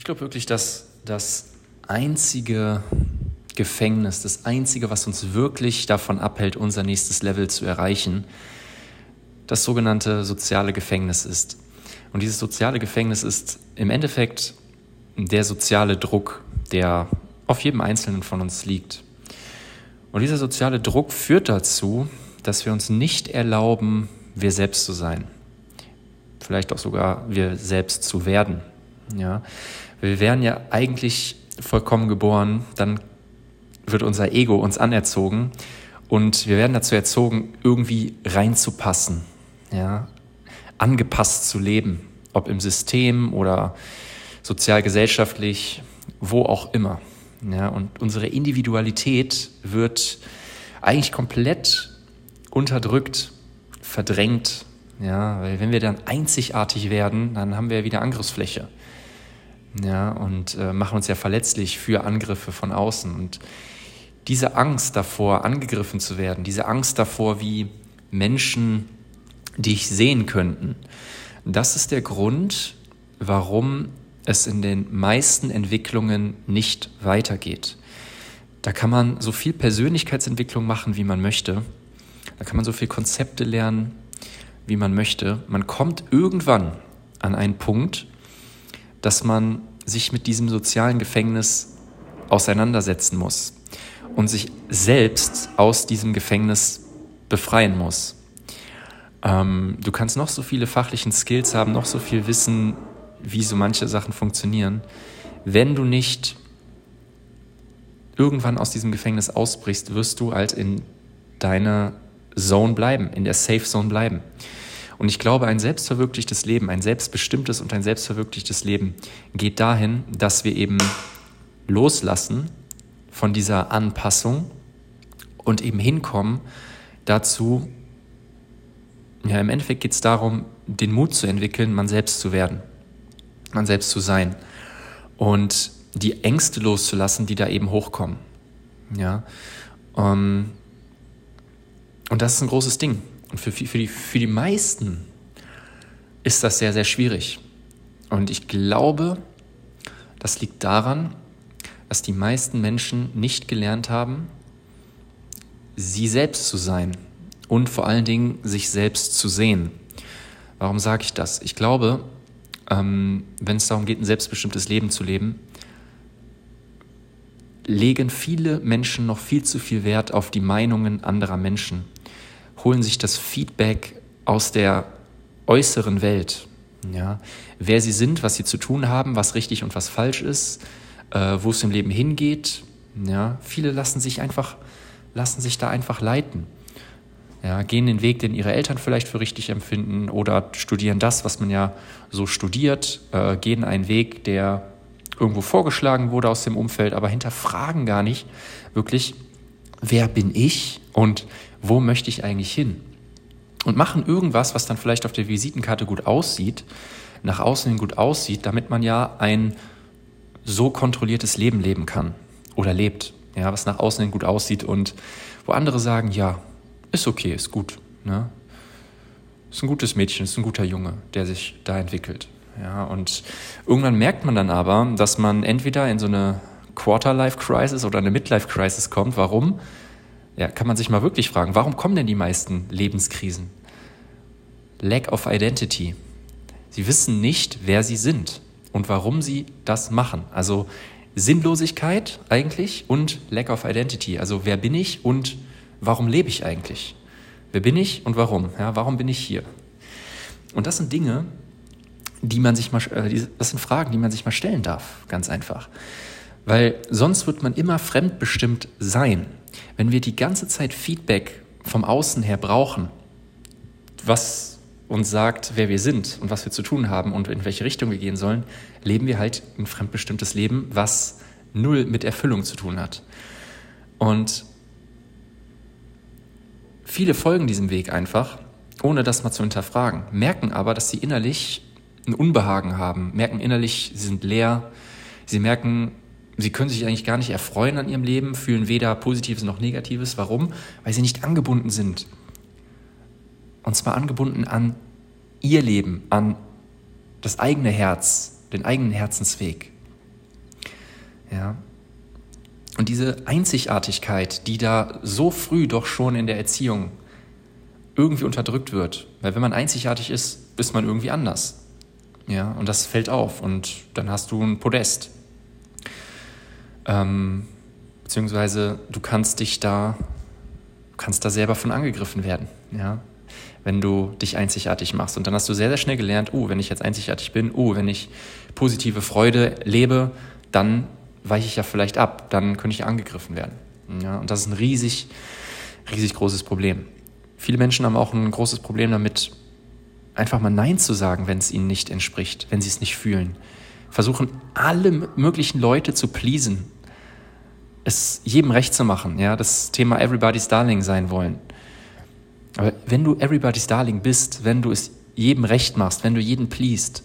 Ich glaube wirklich, dass das einzige Gefängnis, das einzige, was uns wirklich davon abhält, unser nächstes Level zu erreichen, das sogenannte soziale Gefängnis ist. Und dieses soziale Gefängnis ist im Endeffekt der soziale Druck, der auf jedem Einzelnen von uns liegt. Und dieser soziale Druck führt dazu, dass wir uns nicht erlauben, wir selbst zu sein. Vielleicht auch sogar wir selbst zu werden. Ja? Wir wären ja eigentlich vollkommen geboren, dann wird unser Ego uns anerzogen und wir werden dazu erzogen, irgendwie reinzupassen, ja, angepasst zu leben, ob im System oder sozialgesellschaftlich, wo auch immer. Ja, und unsere Individualität wird eigentlich komplett unterdrückt, verdrängt. Ja, weil wenn wir dann einzigartig werden, dann haben wir wieder Angriffsfläche ja, und äh, machen uns ja verletzlich für Angriffe von außen. Und diese Angst davor, angegriffen zu werden, diese Angst davor, wie Menschen dich sehen könnten, das ist der Grund, warum es in den meisten Entwicklungen nicht weitergeht. Da kann man so viel Persönlichkeitsentwicklung machen, wie man möchte. Da kann man so viel Konzepte lernen, wie man möchte. Man kommt irgendwann an einen Punkt, dass man sich mit diesem sozialen Gefängnis auseinandersetzen muss und sich selbst aus diesem Gefängnis befreien muss. Ähm, du kannst noch so viele fachlichen Skills haben, noch so viel wissen, wie so manche Sachen funktionieren. Wenn du nicht irgendwann aus diesem Gefängnis ausbrichst, wirst du halt in deiner Zone bleiben, in der Safe Zone bleiben. Und ich glaube, ein selbstverwirklichtes Leben, ein selbstbestimmtes und ein selbstverwirklichtes Leben geht dahin, dass wir eben loslassen von dieser Anpassung und eben hinkommen dazu, ja, im Endeffekt geht es darum, den Mut zu entwickeln, man selbst zu werden, man selbst zu sein und die Ängste loszulassen, die da eben hochkommen. Ja, ähm, und das ist ein großes Ding. Und für, für, die, für die meisten ist das sehr, sehr schwierig. Und ich glaube, das liegt daran, dass die meisten Menschen nicht gelernt haben, sie selbst zu sein und vor allen Dingen sich selbst zu sehen. Warum sage ich das? Ich glaube, ähm, wenn es darum geht, ein selbstbestimmtes Leben zu leben, legen viele Menschen noch viel zu viel Wert auf die Meinungen anderer Menschen holen sich das Feedback aus der äußeren Welt. Ja, wer sie sind, was sie zu tun haben, was richtig und was falsch ist, äh, wo es im Leben hingeht. Ja, viele lassen sich einfach, lassen sich da einfach leiten. Ja, gehen den Weg, den ihre Eltern vielleicht für richtig empfinden oder studieren das, was man ja so studiert, äh, gehen einen Weg, der irgendwo vorgeschlagen wurde aus dem Umfeld, aber hinterfragen gar nicht wirklich, wer bin ich und wo möchte ich eigentlich hin? Und machen irgendwas, was dann vielleicht auf der Visitenkarte gut aussieht, nach außen hin gut aussieht, damit man ja ein so kontrolliertes Leben leben kann oder lebt, ja, was nach außen hin gut aussieht und wo andere sagen, ja, ist okay, ist gut, ne? Ist ein gutes Mädchen, ist ein guter Junge, der sich da entwickelt. Ja, und irgendwann merkt man dann aber, dass man entweder in so eine Quarter-Life-Crisis oder eine Midlife-Crisis kommt. Warum? Ja, kann man sich mal wirklich fragen, warum kommen denn die meisten Lebenskrisen? Lack of Identity. Sie wissen nicht, wer sie sind und warum sie das machen. Also Sinnlosigkeit eigentlich und Lack of Identity. Also wer bin ich und warum lebe ich eigentlich? Wer bin ich und warum? Ja, warum bin ich hier? Und das sind Dinge, die man sich mal, äh, das sind Fragen, die man sich mal stellen darf, ganz einfach. Weil sonst wird man immer fremdbestimmt sein. Wenn wir die ganze Zeit Feedback vom Außen her brauchen, was uns sagt, wer wir sind und was wir zu tun haben und in welche Richtung wir gehen sollen, leben wir halt ein fremdbestimmtes Leben, was null mit Erfüllung zu tun hat. Und viele folgen diesem Weg einfach, ohne das mal zu hinterfragen, merken aber, dass sie innerlich ein Unbehagen haben, merken innerlich, sie sind leer, sie merken, Sie können sich eigentlich gar nicht erfreuen an ihrem Leben, fühlen weder Positives noch Negatives. Warum? Weil sie nicht angebunden sind. Und zwar angebunden an ihr Leben, an das eigene Herz, den eigenen Herzensweg. Ja. Und diese Einzigartigkeit, die da so früh doch schon in der Erziehung irgendwie unterdrückt wird, weil wenn man einzigartig ist, ist man irgendwie anders. Ja, und das fällt auf und dann hast du ein Podest. Ähm, beziehungsweise du kannst dich da, kannst da selber von angegriffen werden, ja, wenn du dich einzigartig machst. Und dann hast du sehr, sehr schnell gelernt, oh, wenn ich jetzt einzigartig bin, oh, wenn ich positive Freude lebe, dann weiche ich ja vielleicht ab, dann könnte ich angegriffen werden. Ja, und das ist ein riesig, riesig großes Problem. Viele Menschen haben auch ein großes Problem damit, einfach mal Nein zu sagen, wenn es ihnen nicht entspricht, wenn sie es nicht fühlen. Versuchen alle möglichen Leute zu pleasen, es jedem recht zu machen, ja, das Thema Everybody's Darling sein wollen. Aber wenn du Everybody's Darling bist, wenn du es jedem recht machst, wenn du jeden pleased,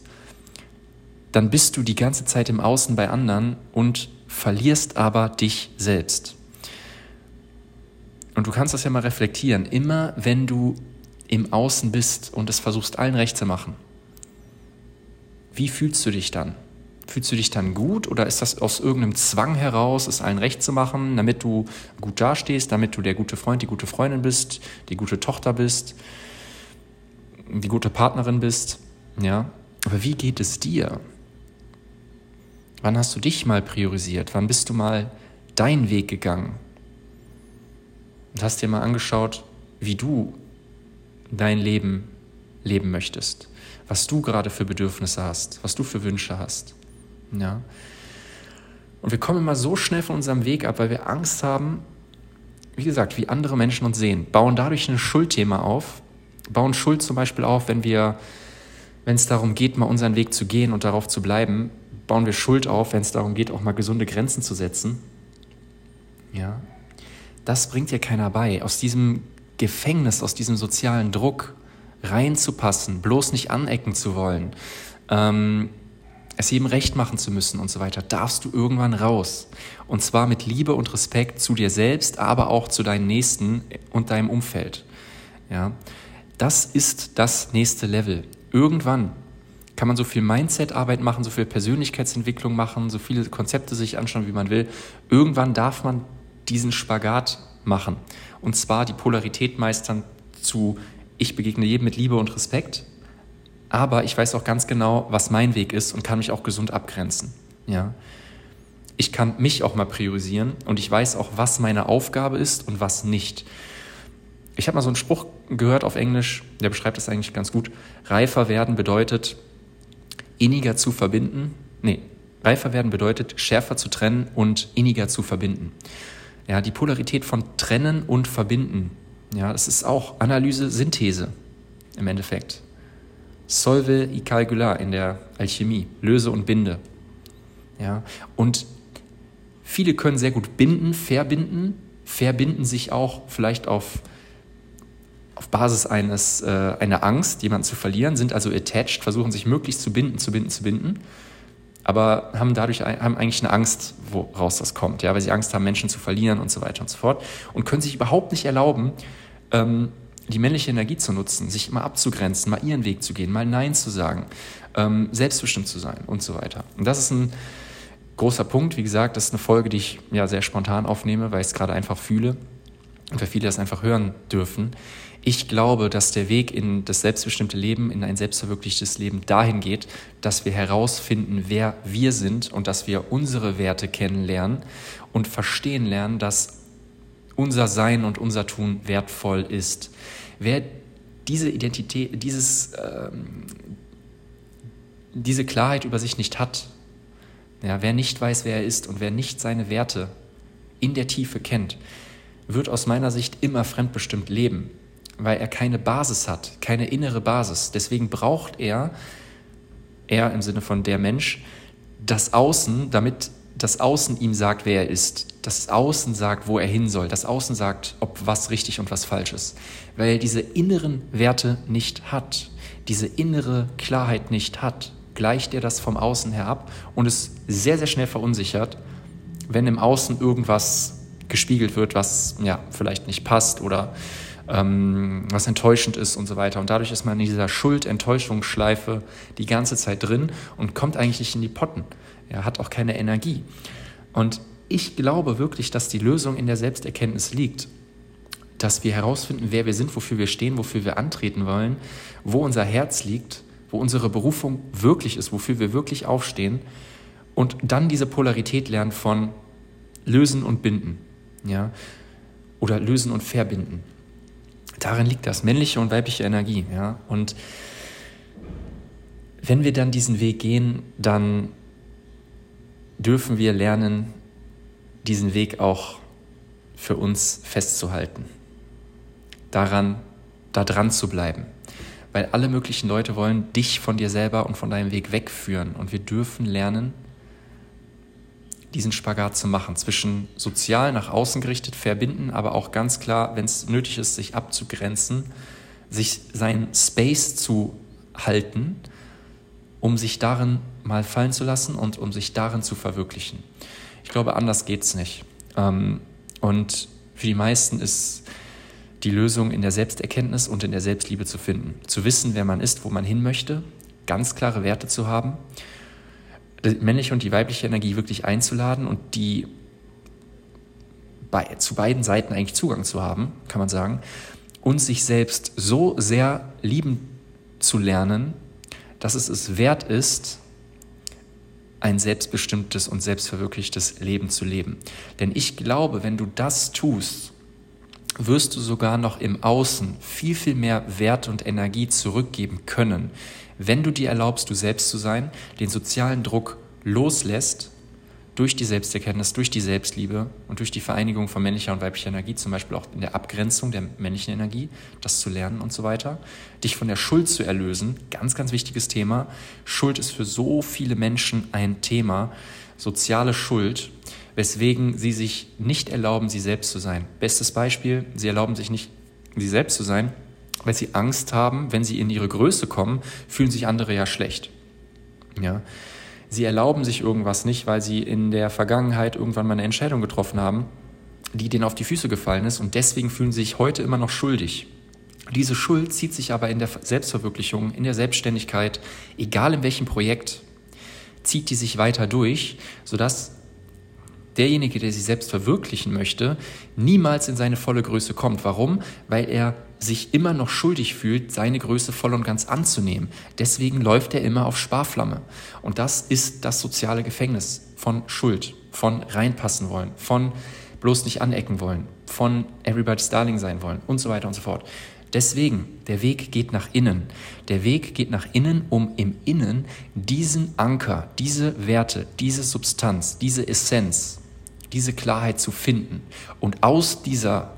dann bist du die ganze Zeit im Außen bei anderen und verlierst aber dich selbst. Und du kannst das ja mal reflektieren. Immer wenn du im Außen bist und es versuchst allen recht zu machen, wie fühlst du dich dann? Fühlst du dich dann gut oder ist das aus irgendeinem Zwang heraus, es allen recht zu machen, damit du gut dastehst, damit du der gute Freund, die gute Freundin bist, die gute Tochter bist, die gute Partnerin bist? Ja, aber wie geht es dir? Wann hast du dich mal priorisiert? Wann bist du mal deinen Weg gegangen? Und hast dir mal angeschaut, wie du dein Leben leben möchtest, was du gerade für Bedürfnisse hast, was du für Wünsche hast. Ja. Und wir kommen immer so schnell von unserem Weg ab, weil wir Angst haben, wie gesagt, wie andere Menschen uns sehen, bauen dadurch ein Schuldthema auf, bauen Schuld zum Beispiel auf, wenn wir, wenn es darum geht, mal unseren Weg zu gehen und darauf zu bleiben, bauen wir Schuld auf, wenn es darum geht, auch mal gesunde Grenzen zu setzen. Ja, das bringt dir keiner bei. Aus diesem Gefängnis, aus diesem sozialen Druck reinzupassen, bloß nicht anecken zu wollen, ähm, es jedem recht machen zu müssen und so weiter, darfst du irgendwann raus. Und zwar mit Liebe und Respekt zu dir selbst, aber auch zu deinen Nächsten und deinem Umfeld. Ja, das ist das nächste Level. Irgendwann kann man so viel Mindset-Arbeit machen, so viel Persönlichkeitsentwicklung machen, so viele Konzepte sich anschauen, wie man will. Irgendwann darf man diesen Spagat machen. Und zwar die Polarität meistern zu, ich begegne jedem mit Liebe und Respekt, aber ich weiß auch ganz genau, was mein Weg ist und kann mich auch gesund abgrenzen. Ja. Ich kann mich auch mal priorisieren und ich weiß auch, was meine Aufgabe ist und was nicht. Ich habe mal so einen Spruch gehört auf Englisch, der beschreibt das eigentlich ganz gut. Reifer werden bedeutet, inniger zu verbinden. Nee, reifer werden bedeutet, schärfer zu trennen und inniger zu verbinden. Ja, die Polarität von trennen und verbinden. Ja, das ist auch Analyse, Synthese im Endeffekt. Solve y calcula in der Alchemie, löse und binde. Ja, und viele können sehr gut binden, verbinden, verbinden sich auch vielleicht auf, auf Basis eines, äh, einer Angst, jemanden zu verlieren, sind also attached, versuchen sich möglichst zu binden, zu binden, zu binden aber haben dadurch haben eigentlich eine Angst, woraus das kommt, ja, weil sie Angst haben, Menschen zu verlieren und so weiter und so fort und können sich überhaupt nicht erlauben, ähm, die männliche Energie zu nutzen, sich immer abzugrenzen, mal ihren Weg zu gehen, mal Nein zu sagen, ähm, selbstbestimmt zu sein und so weiter. Und das ist ein großer Punkt. Wie gesagt, das ist eine Folge, die ich ja sehr spontan aufnehme, weil ich es gerade einfach fühle und weil viele das einfach hören dürfen. Ich glaube, dass der Weg in das selbstbestimmte Leben, in ein selbstverwirklichtes Leben dahin geht, dass wir herausfinden, wer wir sind und dass wir unsere Werte kennenlernen und verstehen lernen, dass unser Sein und unser Tun wertvoll ist. Wer diese Identität, dieses, ähm, diese Klarheit über sich nicht hat, ja, wer nicht weiß, wer er ist und wer nicht seine Werte in der Tiefe kennt, wird aus meiner Sicht immer fremdbestimmt leben weil er keine Basis hat, keine innere Basis. Deswegen braucht er, er im Sinne von der Mensch, das Außen, damit das Außen ihm sagt, wer er ist. Das Außen sagt, wo er hin soll. Das Außen sagt, ob was richtig und was falsch ist. Weil er diese inneren Werte nicht hat, diese innere Klarheit nicht hat, gleicht er das vom Außen herab und ist sehr, sehr schnell verunsichert, wenn im Außen irgendwas gespiegelt wird, was ja vielleicht nicht passt oder ähm, was enttäuschend ist und so weiter. Und dadurch ist man in dieser Schuld-Enttäuschungsschleife die ganze Zeit drin und kommt eigentlich nicht in die Potten. Er hat auch keine Energie. Und ich glaube wirklich, dass die Lösung in der Selbsterkenntnis liegt, dass wir herausfinden, wer wir sind, wofür wir stehen, wofür wir antreten wollen, wo unser Herz liegt, wo unsere Berufung wirklich ist, wofür wir wirklich aufstehen und dann diese Polarität lernen von lösen und binden, ja, oder lösen und verbinden. Darin liegt das männliche und weibliche Energie, ja, und wenn wir dann diesen Weg gehen, dann dürfen wir lernen, diesen Weg auch für uns festzuhalten. Daran, da dran zu bleiben. Weil alle möglichen Leute wollen dich von dir selber und von deinem Weg wegführen. Und wir dürfen lernen, diesen Spagat zu machen, zwischen sozial nach außen gerichtet verbinden, aber auch ganz klar, wenn es nötig ist, sich abzugrenzen, sich seinen Space zu halten um sich darin mal fallen zu lassen und um sich darin zu verwirklichen. Ich glaube, anders geht es nicht. Ähm, und für die meisten ist die Lösung in der Selbsterkenntnis und in der Selbstliebe zu finden. Zu wissen, wer man ist, wo man hin möchte, ganz klare Werte zu haben, die männliche und die weibliche Energie wirklich einzuladen und die bei, zu beiden Seiten eigentlich Zugang zu haben, kann man sagen, und sich selbst so sehr lieben zu lernen, dass es es wert ist, ein selbstbestimmtes und selbstverwirklichtes Leben zu leben. Denn ich glaube, wenn du das tust, wirst du sogar noch im Außen viel, viel mehr Wert und Energie zurückgeben können, wenn du dir erlaubst, du selbst zu sein, den sozialen Druck loslässt durch die Selbsterkenntnis, durch die Selbstliebe und durch die Vereinigung von männlicher und weiblicher Energie, zum Beispiel auch in der Abgrenzung der männlichen Energie, das zu lernen und so weiter, dich von der Schuld zu erlösen, ganz, ganz wichtiges Thema. Schuld ist für so viele Menschen ein Thema, soziale Schuld, weswegen sie sich nicht erlauben, sie selbst zu sein. Bestes Beispiel, sie erlauben sich nicht, sie selbst zu sein, weil sie Angst haben, wenn sie in ihre Größe kommen, fühlen sich andere ja schlecht. Ja, sie erlauben sich irgendwas nicht, weil sie in der Vergangenheit irgendwann mal eine Entscheidung getroffen haben, die denen auf die Füße gefallen ist und deswegen fühlen sie sich heute immer noch schuldig. Diese Schuld zieht sich aber in der Selbstverwirklichung, in der Selbstständigkeit, egal in welchem Projekt, zieht die sich weiter durch, sodass derjenige, der sich selbst verwirklichen möchte, niemals in seine volle Größe kommt. Warum? Weil er sich immer noch schuldig fühlt, seine Größe voll und ganz anzunehmen. Deswegen läuft er immer auf Sparflamme. Und das ist das soziale Gefängnis von Schuld, von reinpassen wollen, von bloß nicht anecken wollen, von everybody's darling sein wollen und so weiter und so fort. Deswegen, der Weg geht nach innen. Der Weg geht nach innen, um im Innen diesen Anker, diese Werte, diese Substanz, diese Essenz, diese Klarheit zu finden und aus dieser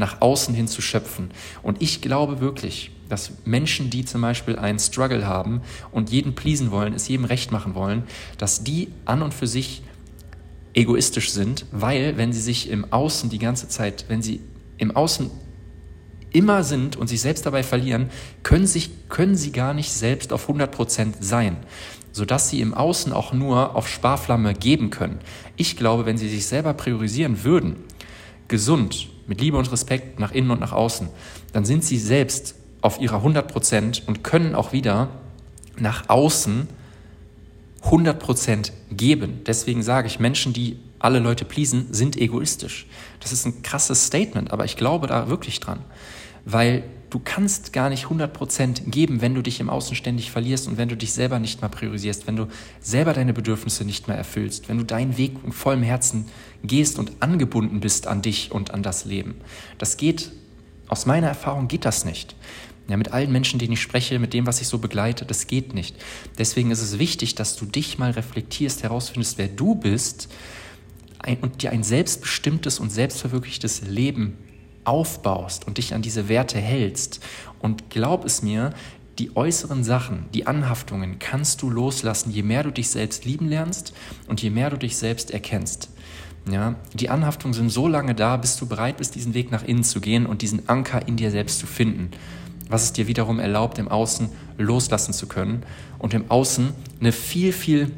nach außen hin zu schöpfen. Und ich glaube wirklich, dass Menschen, die zum Beispiel einen Struggle haben und jeden pleasen wollen, es jedem recht machen wollen, dass die an und für sich egoistisch sind, weil wenn sie sich im Außen die ganze Zeit, wenn sie im Außen immer sind und sich selbst dabei verlieren, können, sich, können sie gar nicht selbst auf 100% sein, sodass sie im Außen auch nur auf Sparflamme geben können. Ich glaube, wenn sie sich selber priorisieren würden, gesund, mit Liebe und Respekt nach innen und nach außen, dann sind sie selbst auf ihrer 100 Prozent und können auch wieder nach außen 100 Prozent geben. Deswegen sage ich, Menschen, die alle Leute pleasen, sind egoistisch. Das ist ein krasses Statement, aber ich glaube da wirklich dran. Weil du kannst gar nicht 100% geben, wenn du dich im Außen ständig verlierst und wenn du dich selber nicht mehr priorisierst, wenn du selber deine Bedürfnisse nicht mehr erfüllst, wenn du deinen Weg in vollem Herzen gehst und angebunden bist an dich und an das Leben. Das geht, aus meiner Erfahrung geht das nicht. Ja, mit allen Menschen, denen ich spreche, mit dem, was ich so begleite, das geht nicht. Deswegen ist es wichtig, dass du dich mal reflektierst, herausfindest, wer du bist und dir ein selbstbestimmtes und selbstverwirklichtes Leben aufbaust und dich an diese Werte hältst. Und glaub es mir, die äußeren Sachen, die Anhaftungen kannst du loslassen, je mehr du dich selbst lieben lernst und je mehr du dich selbst erkennst. Ja, die Anhaftungen sind so lange da, bis du bereit bist, diesen Weg nach innen zu gehen und diesen Anker in dir selbst zu finden, was es dir wiederum erlaubt, im Außen loslassen zu können und im Außen eine viel, viel,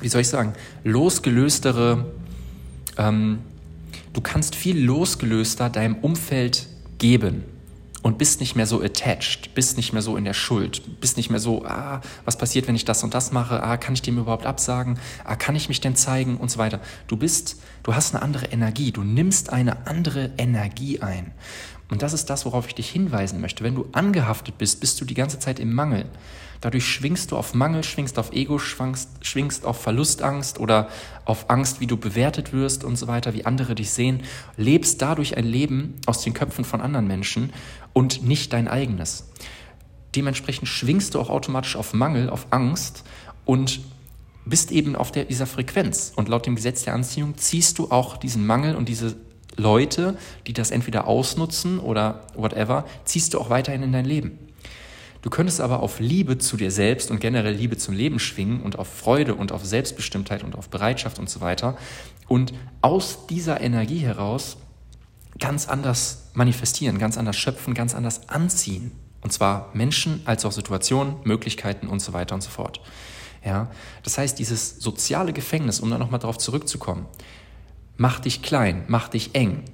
wie soll ich sagen, losgelöstere ähm, du kannst viel losgelöster deinem Umfeld geben und bist nicht mehr so attached, bist nicht mehr so in der Schuld, bist nicht mehr so, ah, was passiert, wenn ich das und das mache, ah, kann ich dem überhaupt absagen, ah, kann ich mich denn zeigen und so weiter. Du bist, du hast eine andere Energie, du nimmst eine andere Energie ein. Und das ist das, worauf ich dich hinweisen möchte. Wenn du angehaftet bist, bist du die ganze Zeit im Mangel. Dadurch schwingst du auf Mangel, schwingst auf Ego, schwingst, schwingst auf Verlustangst oder auf Angst, wie du bewertet wirst und so weiter, wie andere dich sehen. Lebst dadurch ein Leben aus den Köpfen von anderen Menschen und nicht dein eigenes. Dementsprechend schwingst du auch automatisch auf Mangel, auf Angst und bist eben auf der, dieser Frequenz. Und laut dem Gesetz der Anziehung ziehst du auch diesen Mangel und diese Leute, die das entweder ausnutzen oder whatever, ziehst du auch weiterhin in dein Leben. Du könntest aber auf Liebe zu dir selbst und generell Liebe zum Leben schwingen und auf Freude und auf Selbstbestimmtheit und auf Bereitschaft und so weiter und aus dieser Energie heraus ganz anders manifestieren, ganz anders schöpfen, ganz anders anziehen. Und zwar Menschen als auch Situationen, Möglichkeiten und so weiter und so fort. Ja, das heißt, dieses soziale Gefängnis, um da nochmal drauf zurückzukommen, macht dich klein, macht dich eng.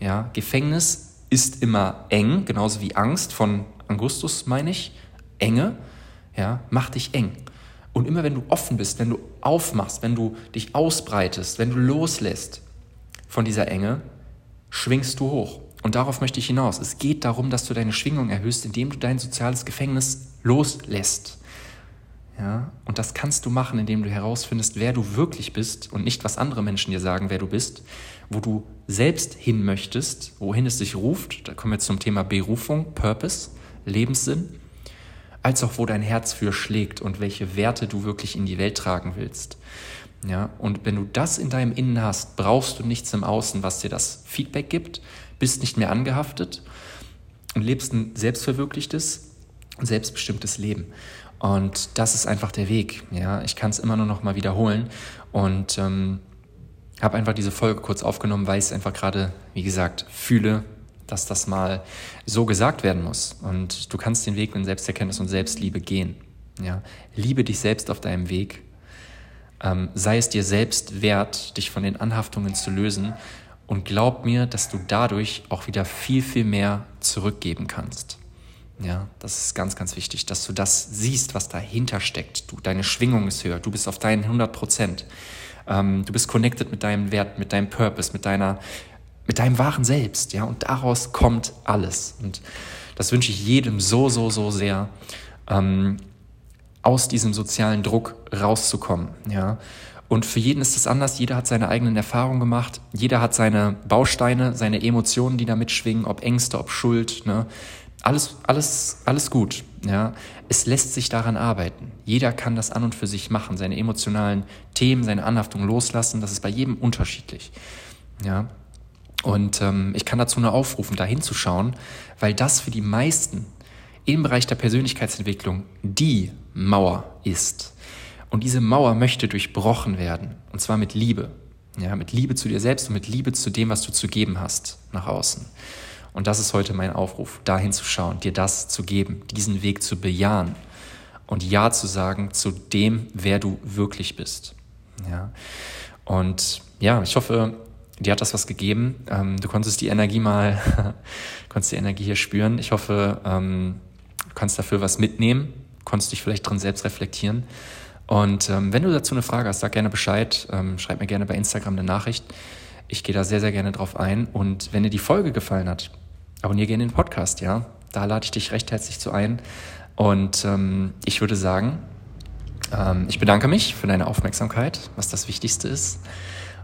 Ja, Gefängnis ist immer eng, genauso wie Angst von Augustus meine ich, Enge, ja, mach dich eng. Und immer wenn du offen bist, wenn du aufmachst, wenn du dich ausbreitest, wenn du loslässt von dieser Enge, schwingst du hoch. Und darauf möchte ich hinaus. Es geht darum, dass du deine Schwingung erhöhst, indem du dein soziales Gefängnis loslässt. Ja, und das kannst du machen, indem du herausfindest, wer du wirklich bist und nicht, was andere Menschen dir sagen, wer du bist, wo du selbst hin möchtest, wohin es dich ruft. Da kommen wir zum Thema Berufung, Purpose. Lebenssinn, als auch wo dein Herz für schlägt und welche Werte du wirklich in die Welt tragen willst. Ja, und wenn du das in deinem Innen hast, brauchst du nichts im Außen, was dir das Feedback gibt, bist nicht mehr angehaftet und lebst ein selbstverwirklichtes, selbstbestimmtes Leben. Und das ist einfach der Weg. Ja, ich kann es immer nur noch mal wiederholen und ähm, habe einfach diese Folge kurz aufgenommen, weil ich einfach gerade, wie gesagt, fühle, dass das mal so gesagt werden muss. Und du kannst den Weg in Selbsterkenntnis und Selbstliebe gehen. Ja? Liebe dich selbst auf deinem Weg. Ähm, sei es dir selbst wert, dich von den Anhaftungen zu lösen. Und glaub mir, dass du dadurch auch wieder viel, viel mehr zurückgeben kannst. Ja, das ist ganz, ganz wichtig, dass du das siehst, was dahinter steckt. Du, deine Schwingung ist höher. Du bist auf deinen 100 Prozent. Ähm, du bist connected mit deinem Wert, mit deinem Purpose, mit deiner mit deinem wahren Selbst, ja, und daraus kommt alles. Und das wünsche ich jedem so, so, so sehr, ähm, aus diesem sozialen Druck rauszukommen, ja. Und für jeden ist es anders. Jeder hat seine eigenen Erfahrungen gemacht. Jeder hat seine Bausteine, seine Emotionen, die da mitschwingen, ob Ängste, ob Schuld, ne. Alles, alles, alles gut, ja. Es lässt sich daran arbeiten. Jeder kann das an und für sich machen, seine emotionalen Themen, seine Anhaftung loslassen. Das ist bei jedem unterschiedlich, ja. Und ähm, ich kann dazu nur aufrufen, da hinzuschauen, weil das für die meisten im Bereich der Persönlichkeitsentwicklung die Mauer ist. Und diese Mauer möchte durchbrochen werden. Und zwar mit Liebe. Ja, mit Liebe zu dir selbst und mit Liebe zu dem, was du zu geben hast nach außen. Und das ist heute mein Aufruf, da hinzuschauen, dir das zu geben, diesen Weg zu bejahen und Ja zu sagen zu dem, wer du wirklich bist. Ja. Und ja, ich hoffe, dir hat das was gegeben. Ähm, du konntest die Energie mal, konntest die Energie hier spüren. Ich hoffe, ähm, du kannst dafür was mitnehmen, konntest dich vielleicht drin selbst reflektieren. Und ähm, wenn du dazu eine Frage hast, sag gerne Bescheid, schreib mir gerne bei Instagram eine Nachricht. Ich gehe da sehr, sehr gerne drauf ein. Und wenn dir die Folge gefallen hat, abonniere gerne den Podcast, ja. Da lade ich dich recht herzlich zu ein. Und ähm, ich würde sagen, ähm, ich bedanke mich für deine Aufmerksamkeit, was das Wichtigste ist.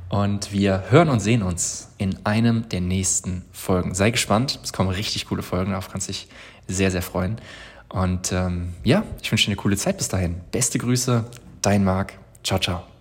Und wir hören und sehen uns in einem der nächsten Folgen. Sei gespannt, es kommen richtig coole Folgen, darauf kannst du dich sehr, sehr freuen. Und ähm, ja, ich wünsche dir eine coole Zeit bis dahin. Beste Grüße, dein Marc. Ciao, ciao.